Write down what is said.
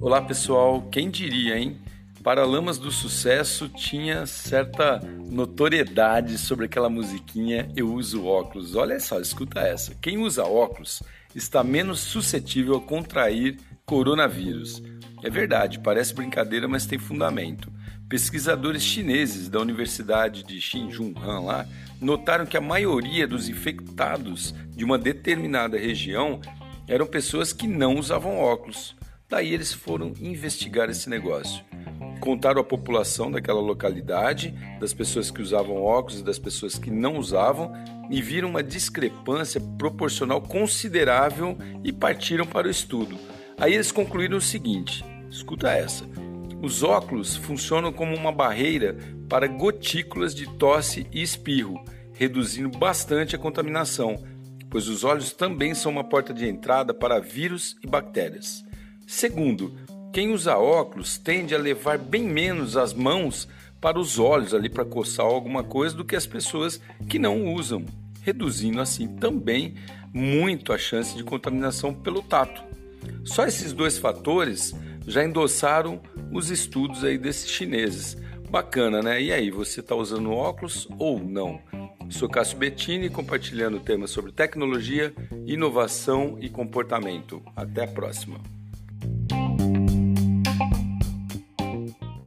Olá pessoal, quem diria, hein? Paralamas do Sucesso tinha certa notoriedade sobre aquela musiquinha Eu uso óculos. Olha só, escuta essa. Quem usa óculos está menos suscetível a contrair coronavírus. É verdade, parece brincadeira, mas tem fundamento. Pesquisadores chineses da Universidade de Xinjiang lá notaram que a maioria dos infectados de uma determinada região eram pessoas que não usavam óculos. Daí eles foram investigar esse negócio. Contaram a população daquela localidade, das pessoas que usavam óculos e das pessoas que não usavam, e viram uma discrepância proporcional considerável e partiram para o estudo. Aí eles concluíram o seguinte: escuta essa. Os óculos funcionam como uma barreira para gotículas de tosse e espirro, reduzindo bastante a contaminação, pois os olhos também são uma porta de entrada para vírus e bactérias. Segundo, quem usa óculos tende a levar bem menos as mãos para os olhos ali para coçar alguma coisa do que as pessoas que não usam, reduzindo assim também muito a chance de contaminação pelo tato. Só esses dois fatores já endossaram os estudos aí desses chineses. Bacana, né? E aí, você está usando óculos ou não? Sou Cássio Bettini, compartilhando temas sobre tecnologia, inovação e comportamento. Até a próxima.